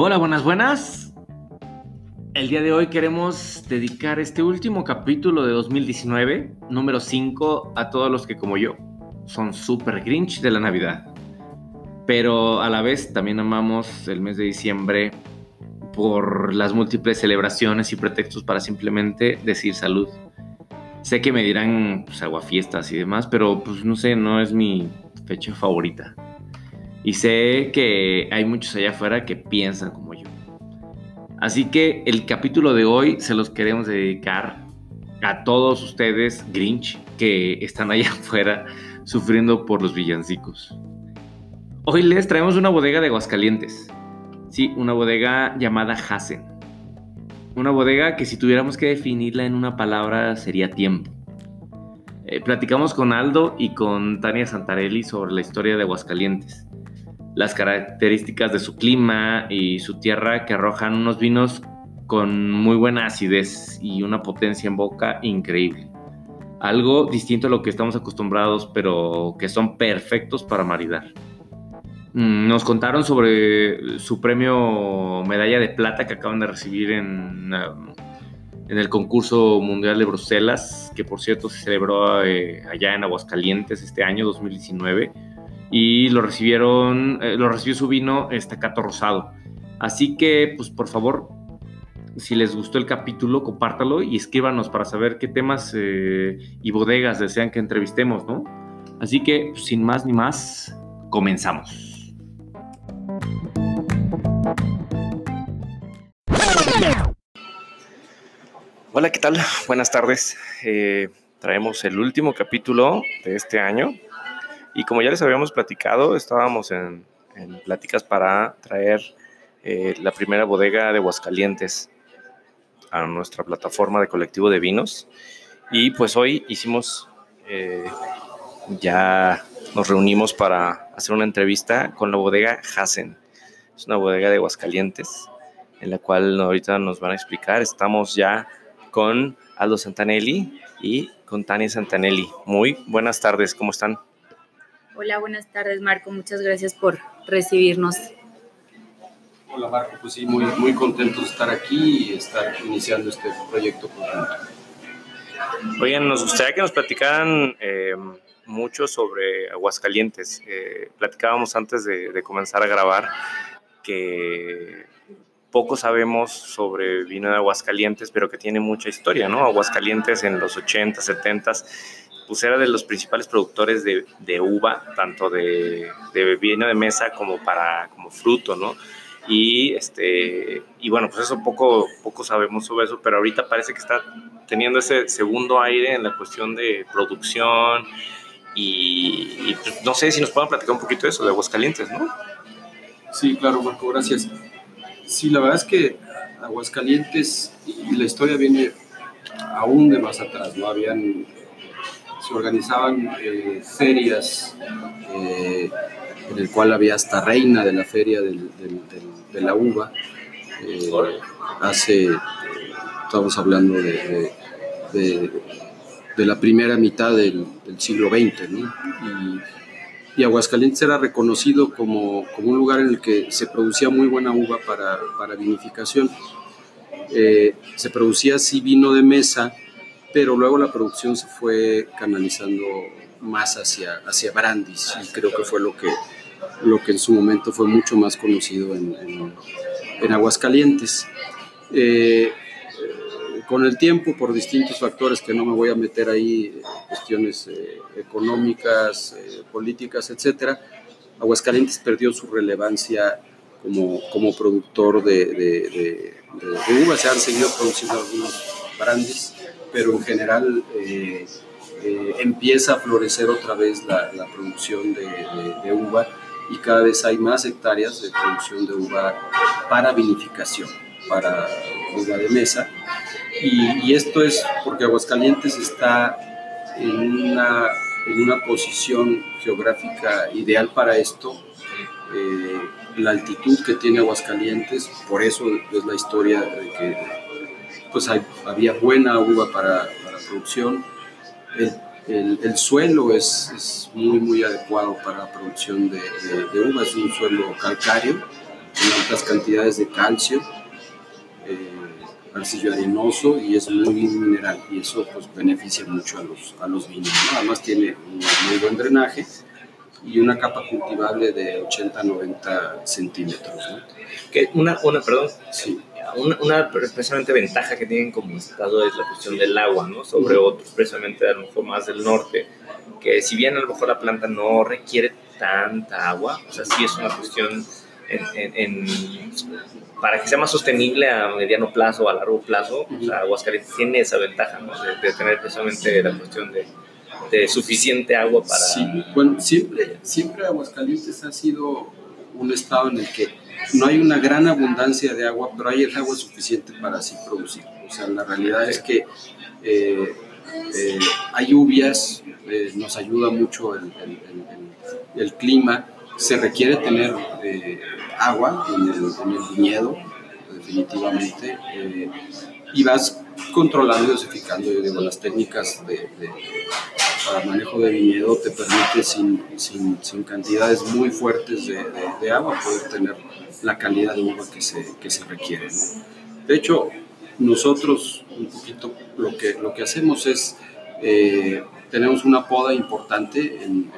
Hola, buenas, buenas. El día de hoy queremos dedicar este último capítulo de 2019, número 5, a todos los que como yo son super grinch de la Navidad. Pero a la vez también amamos el mes de diciembre por las múltiples celebraciones y pretextos para simplemente decir salud. Sé que me dirán pues, aguafiestas y demás, pero pues no sé, no es mi fecha favorita. Y sé que hay muchos allá afuera que piensan como yo. Así que el capítulo de hoy se los queremos dedicar a todos ustedes, Grinch, que están allá afuera sufriendo por los villancicos. Hoy les traemos una bodega de Aguascalientes. Sí, una bodega llamada Hasen. Una bodega que si tuviéramos que definirla en una palabra sería tiempo. Eh, platicamos con Aldo y con Tania Santarelli sobre la historia de Aguascalientes las características de su clima y su tierra que arrojan unos vinos con muy buena acidez y una potencia en boca increíble. Algo distinto a lo que estamos acostumbrados, pero que son perfectos para maridar. Mm, nos contaron sobre su premio medalla de plata que acaban de recibir en, um, en el concurso mundial de Bruselas, que por cierto se celebró eh, allá en Aguascalientes este año 2019 y lo recibieron, eh, lo recibió su vino Estacato Rosado. Así que, pues por favor, si les gustó el capítulo, compártalo y escríbanos para saber qué temas eh, y bodegas desean que entrevistemos, ¿no? Así que, pues, sin más ni más, comenzamos. Hola, ¿qué tal? Buenas tardes. Eh, traemos el último capítulo de este año, y como ya les habíamos platicado, estábamos en, pláticas para traer eh, la primera bodega de Aguascalientes a nuestra plataforma de colectivo de vinos. Y pues hoy hicimos, eh, ya nos reunimos para hacer una entrevista con la bodega Hasen. Es una bodega de Aguascalientes, en la cual ahorita nos van a explicar. Estamos ya con Aldo Santanelli y con Tania Santanelli. Muy buenas tardes, ¿cómo están? Hola, buenas tardes Marco, muchas gracias por recibirnos. Hola Marco, pues sí, muy, muy contento de estar aquí y estar iniciando este proyecto Oigan, nos gustaría que nos platicaran eh, mucho sobre Aguascalientes. Eh, platicábamos antes de, de, comenzar a grabar que poco sabemos sobre vino de Aguascalientes, pero que tiene mucha historia, ¿no? Aguascalientes en los 80, 70 pues era de los principales productores de, de uva, tanto de, de, vino de mesa como para como fruto, ¿no? Y, este, y bueno, pues eso poco, poco sabemos sobre eso, pero ahorita parece que está teniendo ese segundo aire en la cuestión de producción y, pues, no sé si nos puedan platicar un poquito de eso, de Aguascalientes, ¿no? Sí, claro, Marco, gracias. Sí, la verdad es que Aguascalientes y la historia viene aún de más atrás, ¿no? Habían se organizaban eh, ferias eh, en el cual había hasta reina de la feria de la uva. Eh, hace, estamos hablando de, de, la primera mitad del, siglo XX, y, Aguascalientes era reconocido como, como, un lugar en el que se producía muy buena uva para, para vinificación. se producía así vino de mesa, pero luego la producción se fue canalizando más hacia, hacia Brandis y creo que fue lo que, lo que en su momento fue mucho más conocido en, en, Aguascalientes. Eh, con el tiempo, por distintos factores que no me voy a meter ahí, cuestiones eh, económicas, eh, políticas, etcétera, Aguascalientes perdió su relevancia como, como productor de, de, de, uvas. Se han seguido produciendo algunos brandes, pero en general eh, eh, empieza a florecer otra vez la, producción de, uva y cada vez hay más hectáreas de producción de uva para vinificación, para uva de mesa. Y, esto es porque Aguascalientes está en una, en una posición geográfica ideal para esto. Eh, la altitud que tiene Aguascalientes, por eso es la historia de que pues había buena uva para, para producción. El, el, suelo es, es, muy, muy adecuado para la producción de, de, uva, es un suelo calcáreo en altas cantidades de calcio, eh, arcillo arenoso y es muy, mineral y eso pues beneficia mucho a los, a los vinos. Además tiene un muy buen drenaje y una capa cultivable de 80-90 centímetros. Que una, una, perdón, sí. Una, una, precisamente ventaja que tienen como estado es la cuestión del agua, ¿no? Sobre otros, precisamente a lo mejor más del norte, que si bien a lo mejor la planta no requiere tanta agua, o sea, sí es una cuestión en, para que sea más sostenible a mediano plazo o a largo plazo, o sea, Aguascalientes tiene esa ventaja, ¿no? de, tener precisamente la cuestión de de suficiente agua para... Sí, bueno, siempre, siempre Aguascalientes ha sido un estado en el que no hay una gran abundancia de agua, pero hay el agua suficiente para así producir. O sea, la realidad es que eh, eh, hay lluvias, eh, nos ayuda mucho el, clima, se requiere tener agua en el, viñedo, definitivamente, y vas controlando y dosificando, yo digo, las técnicas de, para manejo de viñedo te permite sin, sin, sin cantidades muy fuertes de, de, agua poder tener la calidad de uva que se, que se requiere. De hecho, nosotros un poquito lo que, lo que hacemos es, eh, tenemos una poda importante en,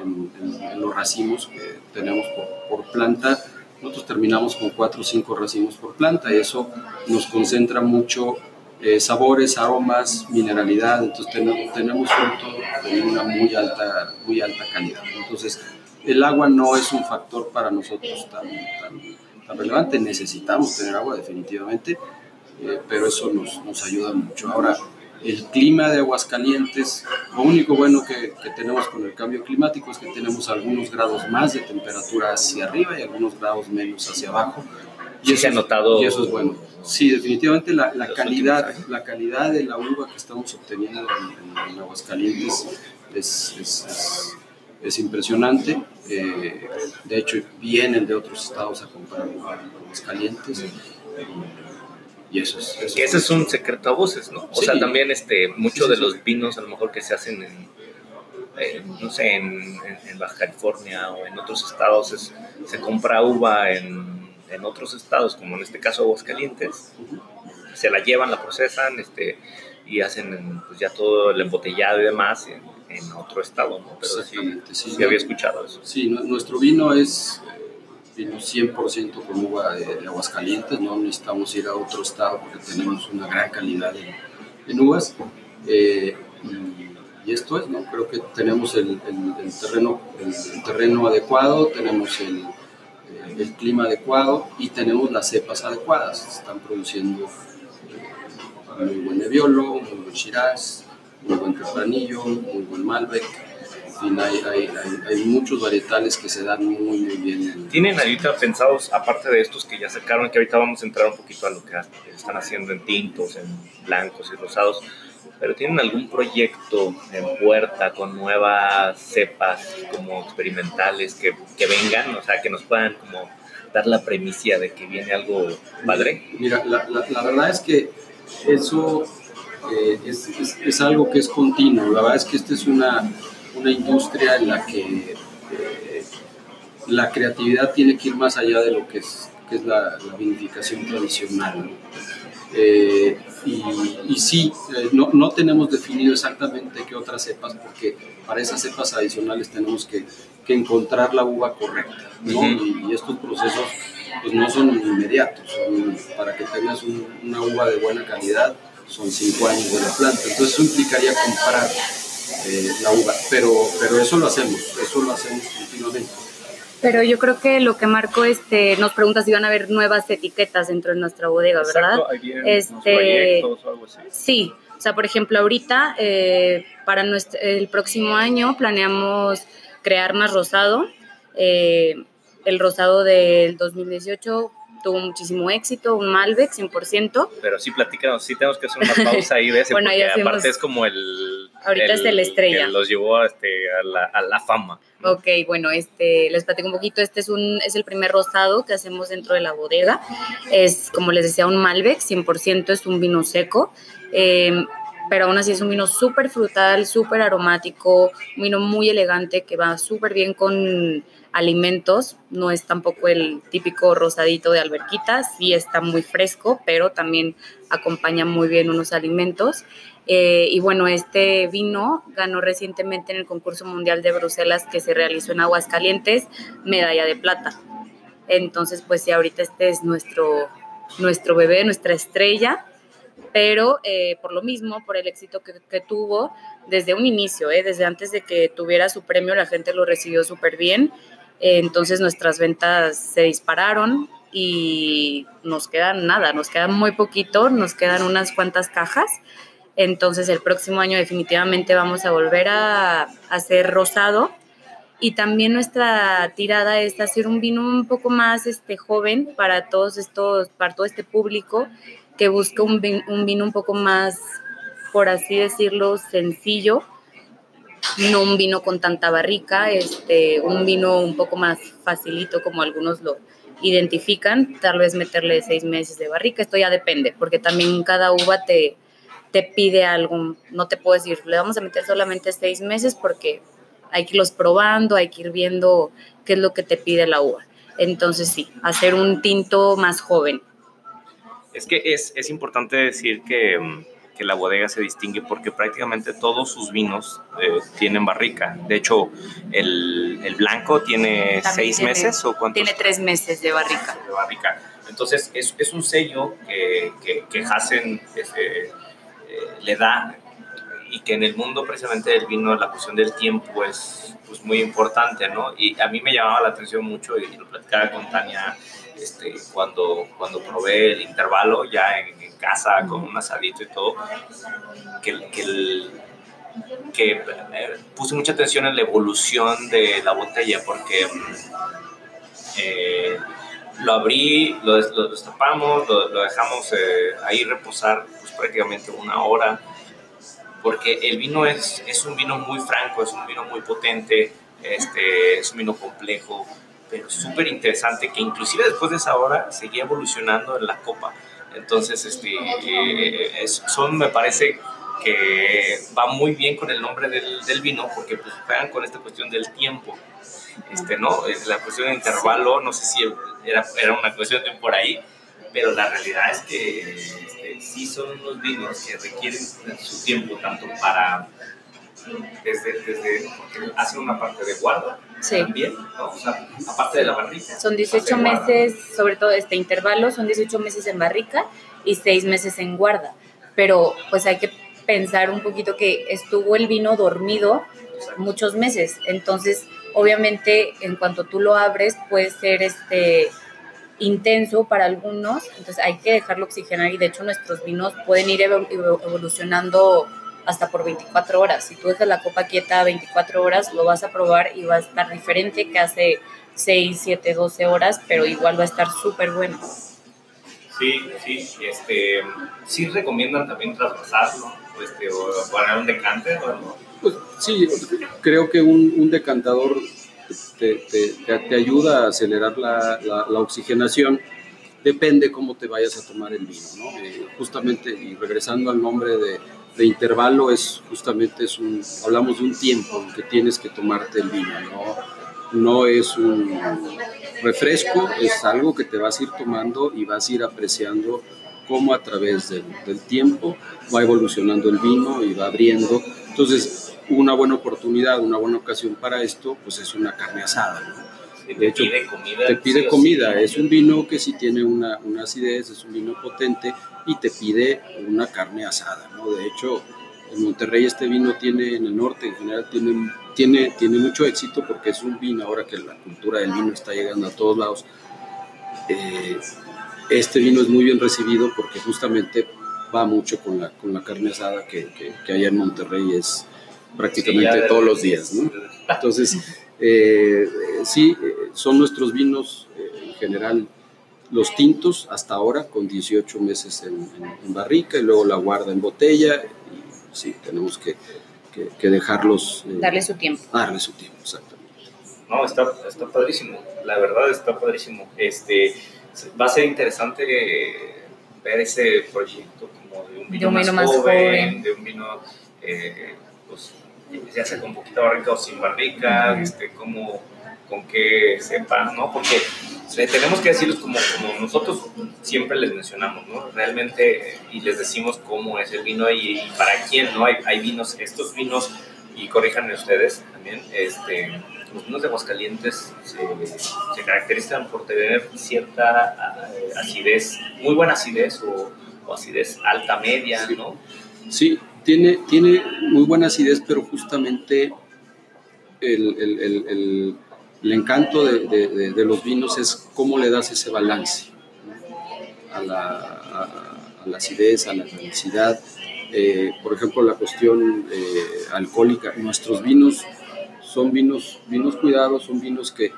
los racimos que tenemos por, por planta. Nosotros terminamos con 4 o 5 racimos por planta y eso nos concentra mucho eh, sabores, aromas, mineralidad, entonces tenemos, tenemos fruto de una muy alta, muy alta calidad. Entonces, el agua no es un factor para nosotros tan, tan, relevante, necesitamos tener agua definitivamente, eh, pero eso nos, nos, ayuda mucho. Ahora, el clima de Aguascalientes, lo único bueno que, que, tenemos con el cambio climático es que tenemos algunos grados más de temperatura hacia arriba y algunos grados menos hacia abajo. Y eso, se ha notado. Y eso es bueno. Sí, definitivamente la, la calidad, la calidad de la uva que estamos obteniendo en, Aguascalientes es, es, es, impresionante. Eh, de hecho, vienen de otros estados a comprar Aguascalientes. Y eso es. que ese es un secreto a voces, ¿no? O sea, también este, muchos de los vinos, a lo mejor que se hacen en, no sé, en, en, Baja California o en otros estados, se compra uva en en otros estados, como en este caso Aguascalientes, se la llevan, la procesan este, y hacen pues, ya todo el embotellado y demás en, otro estado, ¿no? Pero sí, sí, había escuchado eso. Sí, nuestro vino es vino 100% con uva de, Aguascalientes, no necesitamos ir a otro estado porque tenemos una gran calidad en, uvas. Eh, y, esto es, ¿no? Creo que tenemos el, el, terreno, el terreno adecuado, tenemos el el clima adecuado y tenemos las cepas adecuadas. Están produciendo eh, muy buen Nebbiolo, muy buen Shiraz, muy buen Tempranillo, muy buen Malbec. En fin, hay, hay, hay, muchos varietales que se dan muy, muy bien. ¿Tienen ahorita pensados, aparte de estos que ya sacaron, que ahorita vamos a entrar un poquito a lo que están haciendo en tintos, en blancos y rosados, pero ¿tienen algún proyecto en puerta con nuevas cepas como experimentales que, que vengan? O sea, que nos puedan como dar la premicia de que viene algo padre. Mira, la, la, verdad es que eso eh, es, es, algo que es continuo. La verdad es que esta es una, una industria en la que eh, la creatividad tiene que ir más allá de lo que es, que es la, la vinificación tradicional. Eh, y, y, sí, eh, no, no, tenemos definido exactamente qué otras cepas, porque para esas cepas adicionales tenemos que, que encontrar la uva correcta, ¿no? y, estos procesos pues, no son inmediatos, son, para que tengas una uva de buena calidad son cinco años de la planta, entonces eso implicaría comprar eh, la uva, pero, pero eso lo hacemos, eso lo hacemos continuamente. Pero yo creo que lo que Marco este, nos pregunta si van a haber nuevas etiquetas dentro de nuestra bodega, ¿verdad? Exacto, este, o algo así. Sí, o sea, por ejemplo, ahorita eh, para nuestro, el próximo año planeamos crear más rosado. Eh, el rosado del 2018 tuvo muchísimo éxito, un Malbec 100%. Pero sí, platícanos, sí tenemos que hacer una pausa ahí de ese, bueno, porque aparte es como el... Ahorita es el estrella. Que los llevó este, a, la, a la fama. Ok, bueno, este, les platico un poquito. Este es, un, es el primer rosado que hacemos dentro de la bodega. Es, como les decía, un Malbec, 100%, es un vino seco. Em, pero aún así es un vino súper frutal, súper aromático, un vino muy elegante que va súper bien con alimentos, no es tampoco el típico rosadito de alberquita, sí está muy fresco, pero también acompaña muy bien unos alimentos. Eh, y bueno, este vino ganó recientemente en el concurso mundial de Bruselas que se realizó en Aguascalientes, medalla de plata. Entonces, pues sí, ahorita este es nuestro, nuestro bebé, nuestra estrella, pero eh, por lo mismo, por el éxito que, tuvo desde un inicio, eh, desde antes de que tuviera su premio, la gente lo recibió súper bien. Entonces nuestras ventas se dispararon y nos quedan nada, nos quedan muy poquito, nos quedan unas cuantas cajas. Entonces el próximo año definitivamente vamos a volver a, hacer rosado. Y también nuestra tirada es hacer un vino un poco más este, joven para todos estos, para todo este público que busca un, un vino un poco más, por así decirlo, sencillo, no un vino con tanta barrica, este, un vino un poco más facilito como algunos lo identifican, tal vez meterle seis meses de barrica, esto ya depende, porque también cada uva te, te pide algo, no te puedo decir, le vamos a meter solamente seis meses porque hay que irlos probando, hay que ir viendo qué es lo que te pide la uva. Entonces sí, hacer un tinto más joven. Es que es, es importante decir que, mm, que, la bodega se distingue porque prácticamente todos sus vinos eh, tienen barrica. De hecho, el, el blanco tiene seis meses o cuántos? Tiene tres meses de barrica. De barrica. Entonces, es, es un sello que, que, que Hassen este, le da y que en el mundo precisamente del vino la cuestión del tiempo es pues, muy importante, ¿no? Y a mí me llamaba la atención mucho y lo platicaba con Tania este, cuando, cuando probé el intervalo ya en, casa con un asadito y todo, que, que, que eh, puse mucha atención en la evolución de la botella porque eh, lo abrí, lo, destapamos, lo, dejamos eh, ahí reposar pues, prácticamente una hora, porque el vino es, es un vino muy franco, es un vino muy potente, este, es un vino complejo, pero súper interesante, que inclusive después de esa hora seguía evolucionando en la copa. Entonces, este, eh, son, me parece que va muy bien con el nombre del, del vino, porque pues juegan con esta cuestión del tiempo. Este, ¿no? La cuestión de intervalo, no sé si era, era una cuestión de por ahí, pero la realidad es que este, sí son unos vinos que requieren su tiempo tanto para desde, desde hace una parte de guarda también, ¿no? o sea, aparte de la barrica. Son 18 meses, sobre todo este intervalo, son 18 meses en barrica y 6 meses en guarda, pero pues hay que pensar un poquito que estuvo el vino dormido muchos meses, entonces obviamente en cuanto tú lo abres puede ser este intenso para algunos, entonces hay que dejarlo oxigenar y de hecho nuestros vinos pueden ir evolucionando hasta por 24 horas. Si tú dejas la copa quieta 24 horas, lo vas a probar y va a estar diferente que hace 6, 7, 12 horas, pero igual va a estar súper bueno. Sí, sí, este, sí recomiendan también traspasarlo este, o poner un decante o Pues sí, creo que un, un decantador te, te, ayuda a acelerar la, la, oxigenación, depende cómo te vayas a tomar el vino, ¿no? Eh, justamente, y regresando al nombre de, de, intervalo, es justamente es un, hablamos de un tiempo en que tienes que tomarte el vino, ¿no? No es un refresco, es algo que te vas a ir tomando y vas a ir apreciando cómo a través del, del tiempo va evolucionando el vino y va abriendo. Entonces, una buena oportunidad, una buena ocasión para esto, pues es una carne asada. ¿no? De hecho, pide comida, te pide comida. Es un vino que sí tiene una, una, acidez, es un vino potente y te pide una carne asada. ¿no? De hecho, en Monterrey este vino tiene, en el norte en general, tiene, tiene, tiene mucho éxito porque es un vino, ahora que la cultura del vino está llegando a todos lados. Eh, este vino es muy bien recibido porque justamente va mucho con la, con la carne asada que, que, que allá en Monterrey es, prácticamente todos los días. ¿no? Entonces, eh, sí, son nuestros vinos eh, en general los tintos hasta ahora con 18 meses en, barrica y luego la guarda en botella y sí, tenemos que, que, dejarlos. Eh, darle su tiempo. Darle su tiempo, exactamente. No, está, está padrísimo, la verdad está padrísimo. Este, va a ser interesante ver ese proyecto como de un vino, más, joven, de un vino eh, pues, ya sea con un poquito barrica o sin barrica, este, como, con qué sepa, ¿no? Porque tenemos que decirles como, como nosotros siempre les mencionamos, ¿no? Realmente, y les decimos cómo es el vino y, para quién, ¿no? Hay, hay, vinos, estos vinos, y corríjanme ustedes también, este, los vinos de Aguascalientes se, se caracterizan por tener cierta eh, acidez, muy buena acidez o, acidez alta media, ¿no? Sí, tiene, tiene muy buena acidez, pero justamente el, el, el, el encanto de, de, de, los vinos es cómo le das ese balance a la, a, la acidez, a la densidad. Eh, por ejemplo, la cuestión eh, alcohólica. Nuestros vinos son vinos, vinos cuidados, son vinos que,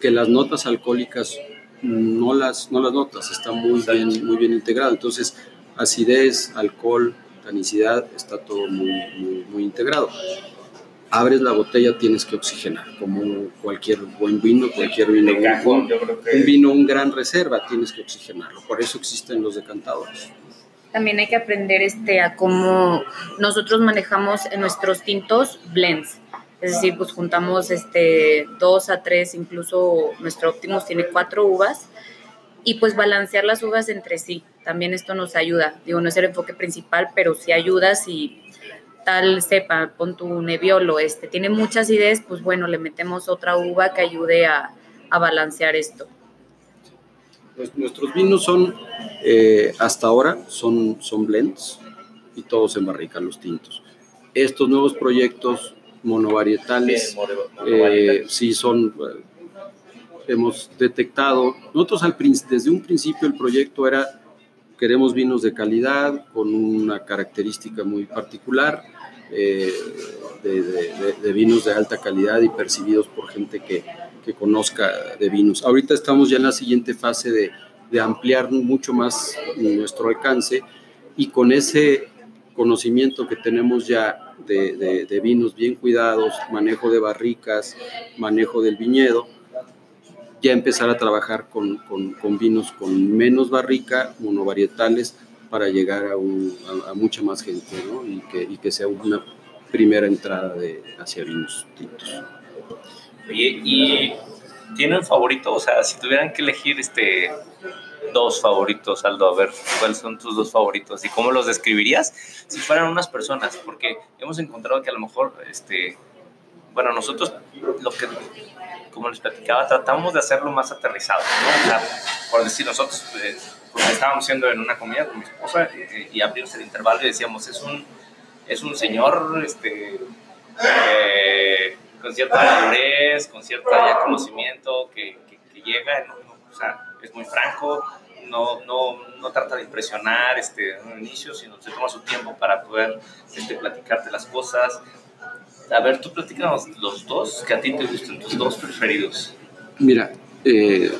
que las notas alcohólicas no las, no las notas, está muy bien, muy bien integrado. Entonces, acidez, alcohol, tanicidad, está todo muy, muy, muy integrado abres la botella tienes que oxigenar, como cualquier buen vino, cualquier vino. un, un vino, un gran reserva, tienes que oxigenarlo. Por eso existen los decantadores. También hay que aprender este, a cómo nosotros manejamos en nuestros tintos blends. Es decir, pues juntamos este, dos a tres, incluso nuestro Optimus tiene cuatro uvas, y pues balancear las uvas entre sí. También esto nos ayuda. Digo, no es el enfoque principal, pero sí ayuda si tal cepa, pon tu neviolo, este, tiene muchas ideas, pues bueno, le metemos otra uva que ayude a, balancear esto. Pues nuestros vinos son, eh, hasta ahora, son, son blends y todos en barrica, los tintos. Estos nuevos proyectos monovarietales, eh, sí son, eh, hemos detectado, nosotros al, desde un principio el proyecto era queremos vinos de calidad, con una característica muy particular, eh, de, vinos de alta calidad y percibidos por gente que, que, conozca de vinos. Ahorita estamos ya en la siguiente fase de, de ampliar mucho más nuestro alcance y con ese conocimiento que tenemos ya de, de, vinos bien cuidados, manejo de barricas, manejo del viñedo, ya empezar a trabajar con, con, vinos con menos barrica, monovarietales, para llegar a, a, mucha más gente ¿no? y, que, y, que, sea una primera entrada de, hacia vinos tintos. Oye, ¿y tienen favorito? O sea, si tuvieran que elegir este dos favoritos, Aldo, a ver, ¿cuáles son tus dos favoritos? ¿Y cómo los describirías si fueran unas personas? Porque hemos encontrado que a lo mejor, este, bueno, nosotros lo que, como les platicaba, tratamos de hacerlo más aterrizado, ¿no? O sea, por decir nosotros... Eh, pues estábamos haciendo en una comida con mi esposa y, abrimos el intervalo y decíamos, es un, es un señor este, eh, con cierta madurez, con cierto conocimiento que, que, llega, o sea, es muy franco, no, no, no, trata de impresionar este, en un inicio, sino se toma su tiempo para poder este, platicarte las cosas. A ver, tú platícanos los dos que a ti te gustan, tus dos preferidos. Mira, eh,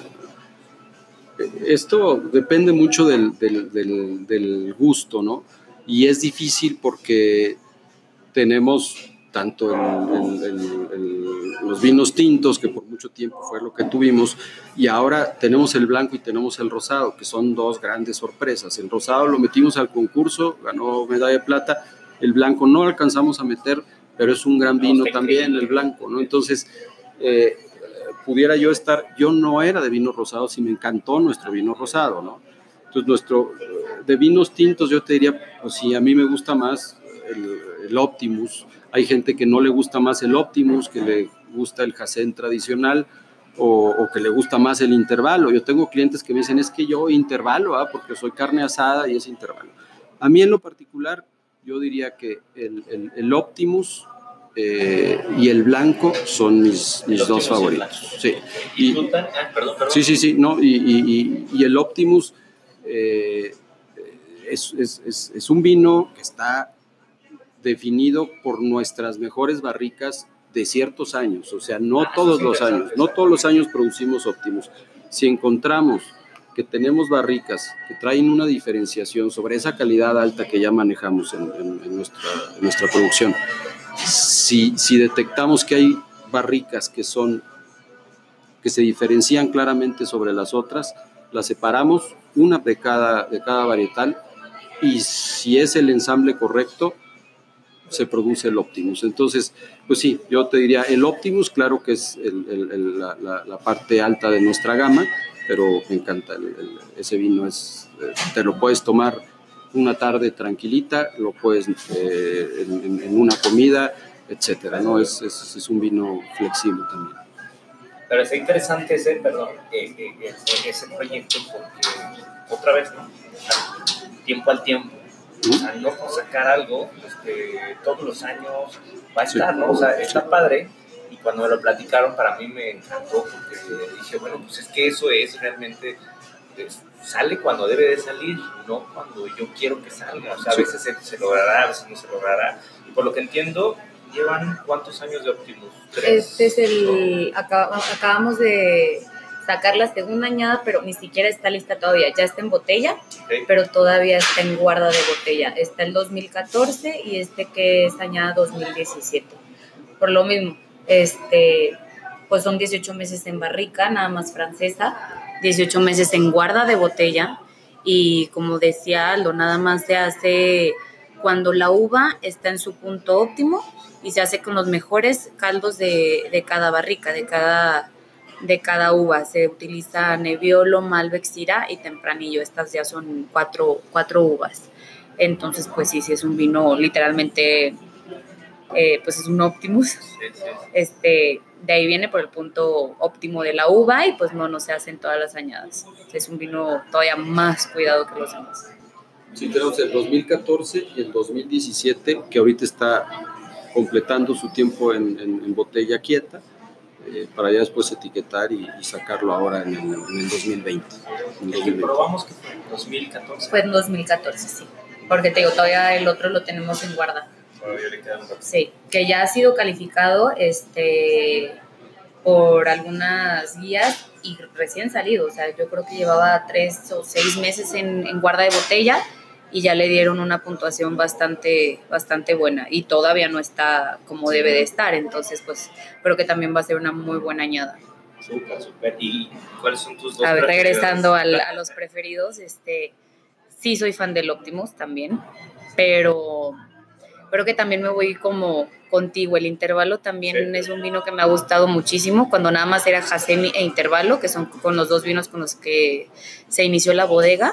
esto depende mucho del, del, gusto, ¿no? Y es difícil porque tenemos tanto los vinos tintos, que por mucho tiempo fue lo que tuvimos, y ahora tenemos el blanco y tenemos el rosado, que son dos grandes sorpresas. El rosado lo metimos al concurso, ganó medalla de plata, el blanco no alcanzamos a meter, pero es un gran vino también, el blanco, ¿no? Entonces, eh, pudiera yo estar, yo no era de vinos rosados y me encantó nuestro vino rosado, ¿no? Entonces, nuestro, de vinos tintos yo te diría, pues sí, a mí me gusta más el, el Optimus, hay gente que no le gusta más el Optimus, que le gusta el Jacén tradicional, o, o, que le gusta más el intervalo. Yo tengo clientes que me dicen, es que yo intervalo, ¿ah? porque soy carne asada y es intervalo. A mí en lo particular, yo diría que el, el, el Optimus eh, y el blanco son mis, mis dos favoritos. Sí. Y, ah, sí, sí, sí, no, y, y, y el Optimus eh, es, es, es, un vino que está definido por nuestras mejores barricas de ciertos años, o sea, no ah, todos los años, no todos los años producimos Optimus. Si encontramos que tenemos barricas que traen una diferenciación sobre esa calidad alta que ya manejamos en, en nuestra, en nuestra producción, si, si detectamos que hay barricas que son que se diferencian claramente sobre las otras, las separamos, una de cada, de cada varietal, y si es el ensamble correcto, se produce el Optimus. Entonces, pues sí, yo te diría, el Optimus, claro que es la, parte alta de nuestra gama, pero me encanta, ese vino es, te lo puedes tomar una tarde tranquilita, lo puedes eh, en, una comida, etcétera, ¿no? Es, es, un vino flexible también. Pero es interesante ese, perdón, eh, eh, ese proyecto porque, otra vez, ¿no? tiempo al tiempo o sea, no por sacar algo, este, todos los años va a estar, ¿no? O sea, está padre. Y cuando me lo platicaron, para mí me encantó, porque dije, bueno, pues es que eso es realmente, pues, sale cuando debe de salir, no cuando yo quiero que salga. O sea, a veces se, logrará, a veces no se logrará. Y por lo que entiendo, llevan cuántos años de Optimus? Este es el, acabamos de sacar la segunda añada, pero ni siquiera está lista todavía. Ya está en botella, pero todavía está en guarda de botella. Está el 2014 y este que es añada 2017. Por lo mismo, este, pues son 18 meses en barrica, nada más francesa, 18 meses en guarda de botella y como decía Aldo, nada más se hace cuando la uva está en su punto óptimo y se hace con los mejores caldos de, de cada barrica, de cada de cada uva. Se utiliza Nebbiolo, Malbec, y Tempranillo. Estas ya son cuatro, cuatro uvas. Entonces, pues sí, sí es un vino literalmente, eh, pues es un Optimus. Este, de ahí viene por el punto óptimo de la uva y pues no, no se hacen todas las añadas. Es un vino todavía más cuidado que los demás. Sí, tenemos el 2014 y el 2017, que ahorita está completando su tiempo en, en botella quieta eh, para ya después etiquetar y, sacarlo ahora en el, 2020. En probamos que fue en 2014? Fue en 2014, sí. Porque te digo, todavía el otro lo tenemos en guarda. Todavía le queda Sí, que ya ha sido calificado este, por algunas guías y recién salido. O sea, yo creo que llevaba tres o seis meses en, en guarda de botella y ya le dieron una puntuación bastante, bastante buena y todavía no está como debe de estar, entonces pues creo que también va a ser una muy buena añada. Súper, súper. ¿Y cuáles son tus dos? A ver, regresando a los preferidos, este, sí soy fan del Optimus también, pero creo que también me voy como contigo. El intervalo también es un vino que me ha gustado muchísimo. Cuando nada más era Hasemi e intervalo, que son con los dos vinos con los que se inició la bodega,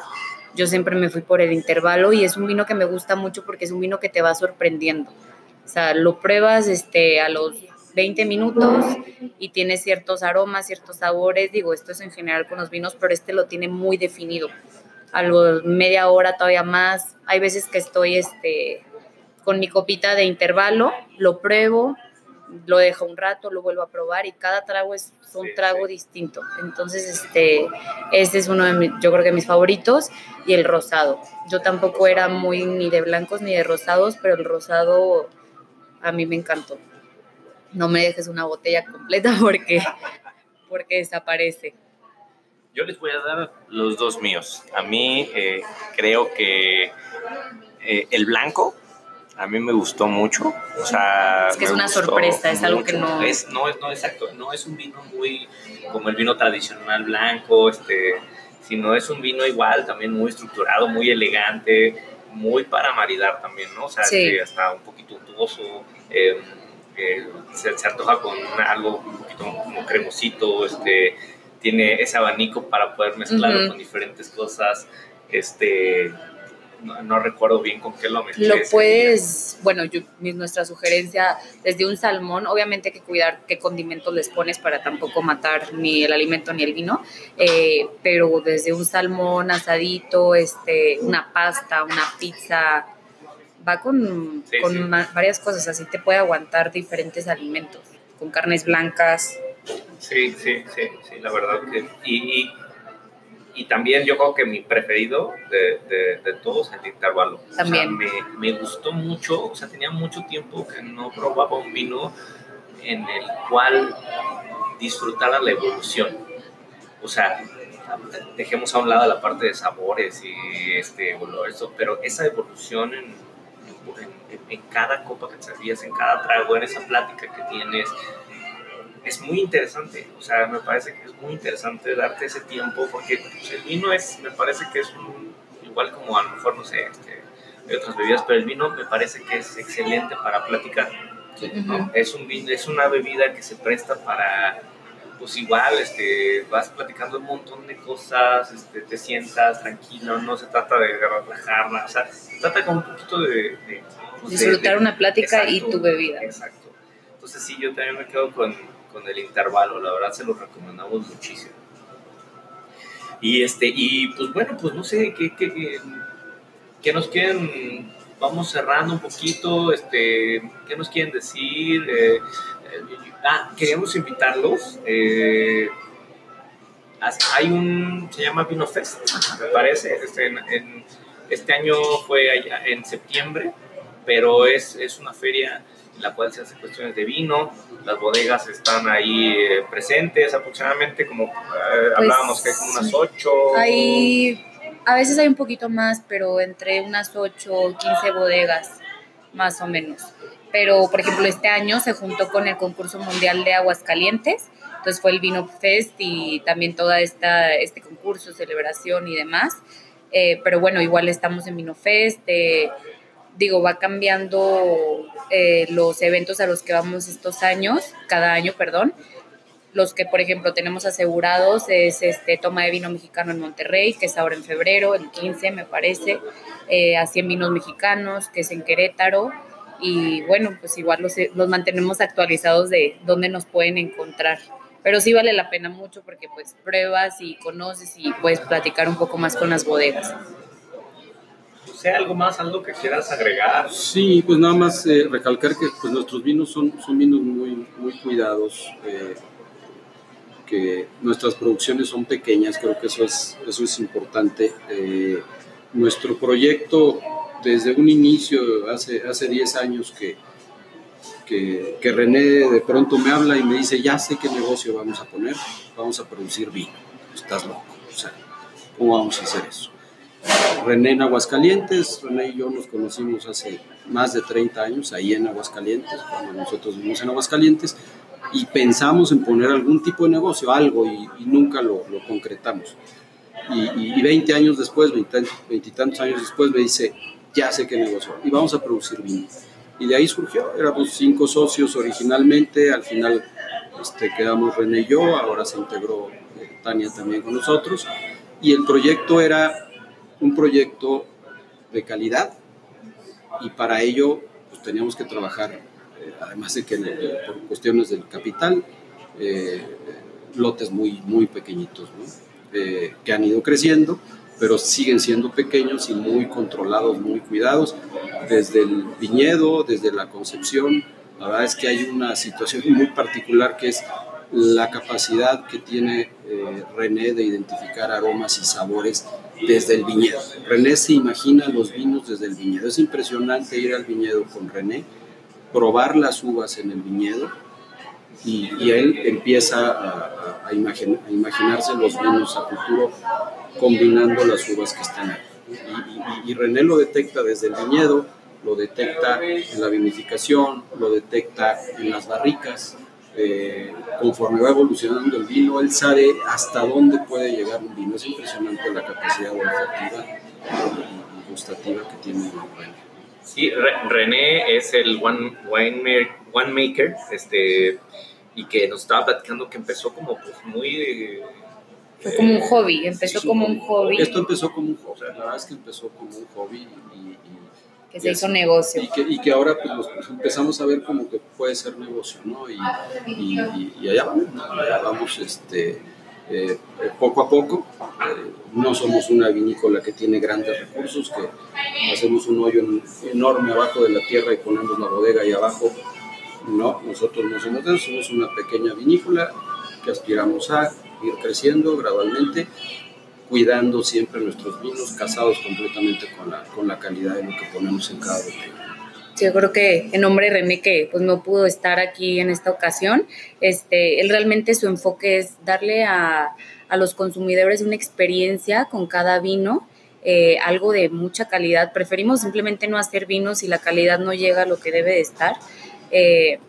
yo siempre me fui por el intervalo y es un vino que me gusta mucho porque es un vino que te va sorprendiendo. O sea, lo pruebas este, a los 20 minutos y tiene ciertos aromas, ciertos sabores. Digo, esto es en general con los vinos, pero este lo tiene muy definido. A los media hora todavía más. Hay veces que estoy este, con mi copita de intervalo, lo pruebo, lo dejo un rato, lo vuelvo a probar y cada trago es un trago distinto. Entonces, este, este es uno de mis, yo creo que mis favoritos y el rosado. Yo tampoco era muy ni de blancos ni de rosados, pero el rosado a mí me encantó. No me dejes una botella completa porque, porque desaparece. Yo les voy a dar los dos míos. A mí eh, creo que eh, el blanco a mí me gustó mucho. O sea, es que es una sorpresa, es algo que no... Es, no, es, no, exacto, no es un vino muy como el vino tradicional blanco, este, sino es un vino igual, también muy estructurado, muy elegante, muy para maridar también, ¿no? O sea, que hasta un poquito untuoso, em, eh, se, se, antoja con algo un poquito como cremosito, este, tiene ese abanico para poder mezclarlo con diferentes cosas, este no, recuerdo bien con qué lo metí. Lo puedes, bueno, yo, nuestra sugerencia, desde un salmón, obviamente hay que cuidar qué condimentos les pones para tampoco matar ni el alimento ni el vino, eh, pero desde un salmón asadito, este, una pasta, una pizza, va con, con varias cosas, así te puede aguantar diferentes alimentos, con carnes blancas. Sí, sí, sí, sí, la verdad que... y y también yo creo que mi preferido de, de, todos, el intervalo. También. me, me, gustó mucho, o sea, tenía mucho tiempo que no probaba un vino en el cual disfrutara la evolución. O sea, dejemos a un lado la parte de sabores y este, eso, pero esa evolución en, en, en cada copa que te servías, en cada trago, en esa plática que tienes, es muy interesante, o sea, me parece que es muy interesante darte ese tiempo porque pues, el vino es, me parece que es un, igual como a lo mejor, no sé, este, hay otras bebidas, pero el vino me parece que es excelente para platicar. ¿no? es, un, es una bebida que se presta para pues igual este, vas platicando un montón de cosas, este, te sientas tranquilo, no se trata de relajarla, o sea, se trata como un poquito de... Pues, Disfrutar una plática y tu bebida. Exacto. Entonces sí, yo también me quedo con, con el intervalo, la verdad se lo recomendamos muchísimo. Y, este, y pues bueno, pues no sé, ¿qué, qué, qué nos quieren? Vamos cerrando un poquito, este, ¿qué nos quieren decir? Eh, Ah, queríamos invitarlos. Eh, hay un, se llama Vino Fest, me parece. Este, este año fue en septiembre, pero es, es una feria en la cual se hacen cuestiones de vino. Las bodegas están ahí eh, presentes, aproximadamente como eh, pues, hablábamos que hay como unas 8. Hay, a veces hay un poquito más, pero entre unas 8 o 15 bodegas, más o menos pero por ejemplo este año se juntó con el concurso mundial de Aguascalientes, entonces fue el Vino Fest y también toda esta este concurso, celebración y demás. Eh, pero bueno, igual estamos en Vino Fest, eh, digo, va cambiando eh, los eventos a los que vamos estos años, cada año, perdón. Los que, por ejemplo, tenemos asegurados es este toma de vino mexicano en Monterrey, que es ahora en febrero, el 15 me parece, así en vinos mexicanos, que es en Querétaro, y bueno, pues igual los, los mantenemos actualizados de dónde nos pueden encontrar. Pero sí vale la pena mucho porque pues pruebas y conoces y puedes platicar un poco más con las bodegas. ¿Sea algo más, algo que quieras agregar? Sí, pues nada más eh, recalcar que pues, nuestros vinos son, son vinos muy, muy cuidados, eh, que nuestras producciones son pequeñas, creo que eso es, eso es importante. Eh, nuestro proyecto desde un inicio, hace, hace 10 años que, que, René de pronto me habla y me dice, ya sé qué negocio vamos a poner, vamos a producir vino. Estás loco, o sea, ¿cómo vamos a hacer eso? René en Aguascalientes, René y yo nos conocimos hace más de 30 años, ahí en Aguascalientes, cuando nosotros vivimos en Aguascalientes, y pensamos en poner algún tipo de negocio, algo, y, nunca lo, lo concretamos. Y, y, 20 años después, 20, tantos años después, me dice, ya sé qué negocio, y vamos a producir vino. Y de ahí surgió, éramos cinco socios originalmente, al final este, quedamos René y yo, ahora se integró eh, Tania también con nosotros, y el proyecto era un proyecto de calidad, y para ello pues, teníamos que trabajar, eh, además de que eh, por cuestiones del capital, lotes muy, muy pequeñitos, que han ido creciendo, pero siguen siendo pequeños y muy controlados, muy cuidados, desde el viñedo, desde la concepción. La verdad es que hay una situación muy particular que es la capacidad que tiene eh, René de identificar aromas y sabores desde el viñedo. René se imagina los vinos desde el viñedo. Es impresionante ir al viñedo con René, probar las uvas en el viñedo y, él empieza a, a, imaginarse los vinos a futuro combinando las uvas que están ahí. Y, René lo detecta desde el viñedo, lo detecta en la vinificación, lo detecta en las barricas. Eh, conforme va evolucionando el vino, él sabe hasta dónde puede llegar un vino. Es impresionante la capacidad olfativa y gustativa que tiene René. Sí, René es el one, maker, este, y que nos estaba platicando que empezó como pues muy fue como un hobby, empezó como un hobby. Esto empezó como un hobby, la verdad es que empezó como un hobby y... que se hizo negocio. Y que, y que ahora pues, pues, empezamos a ver como que puede ser negocio, ¿no? Y, y allá vamos, allá vamos este, eh, poco a poco. Eh, no somos una vinícola que tiene grandes recursos, que hacemos un hoyo enorme abajo de la tierra y ponemos la bodega ahí abajo. No, nosotros no somos eso, somos una pequeña vinícola que aspiramos a ir creciendo gradualmente, cuidando siempre nuestros vinos, casados completamente con la, con la calidad de lo que ponemos en cada botella. yo creo que en nombre de René, que pues no pudo estar aquí en esta ocasión, este, él realmente su enfoque es darle a, a los consumidores una experiencia con cada vino, eh, algo de mucha calidad. Preferimos simplemente no hacer vinos si la calidad no llega a lo que debe de estar, eh,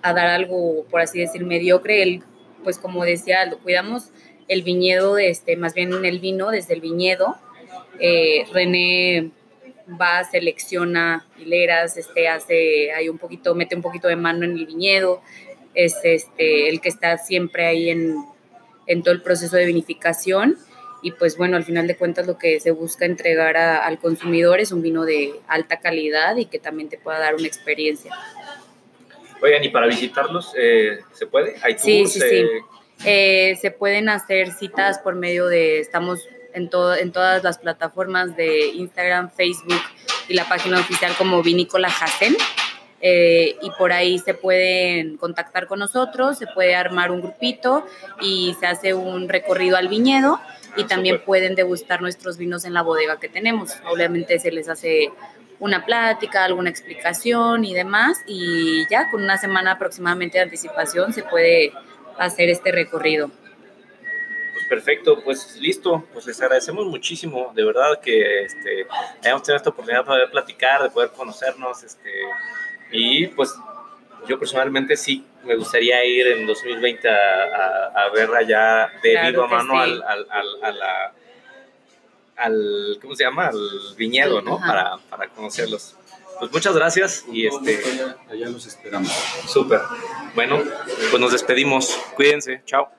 a dar algo, por así decir, mediocre. Él pues como decía cuidamos el viñedo, este, más bien el vino desde el viñedo Eh, René va, selecciona hileras, este, hace, hay un poquito, mete un poquito de mano en el viñedo, es este, el que está siempre ahí en, en todo el proceso de vinificación y pues bueno, al final de cuentas lo que se busca entregar al consumidor es un vino de alta calidad y que también te pueda dar una experiencia. Oigan, ¿y para visitarlos eh, se puede? ¿Hay sí, sí, sí. Eh, se pueden hacer citas por medio de, estamos en, todo, en todas las plataformas de Instagram, Facebook y la página oficial como Vinícola Jacen. Eh, y por ahí se pueden contactar con nosotros, se puede armar un grupito y se hace un recorrido al viñedo y también pueden degustar nuestros vinos en la bodega que tenemos. Obviamente se les hace una plática, alguna explicación y demás y ya con una semana aproximadamente de anticipación se puede hacer este recorrido. Pues perfecto, pues listo, pues les agradecemos muchísimo, de verdad que este, hayamos tenido esta oportunidad de poder platicar, de poder conocernos, este, y pues yo personalmente sí me gustaría ir en 2020 a, a, ver allá de viva mano al, al, a la, al, ¿cómo se llama? Al viñedo, ¿no? Para, para, conocerlos. Pues muchas gracias y este... Allá, allá los esperamos. Súper. Bueno, pues nos despedimos. Cuídense. Chao.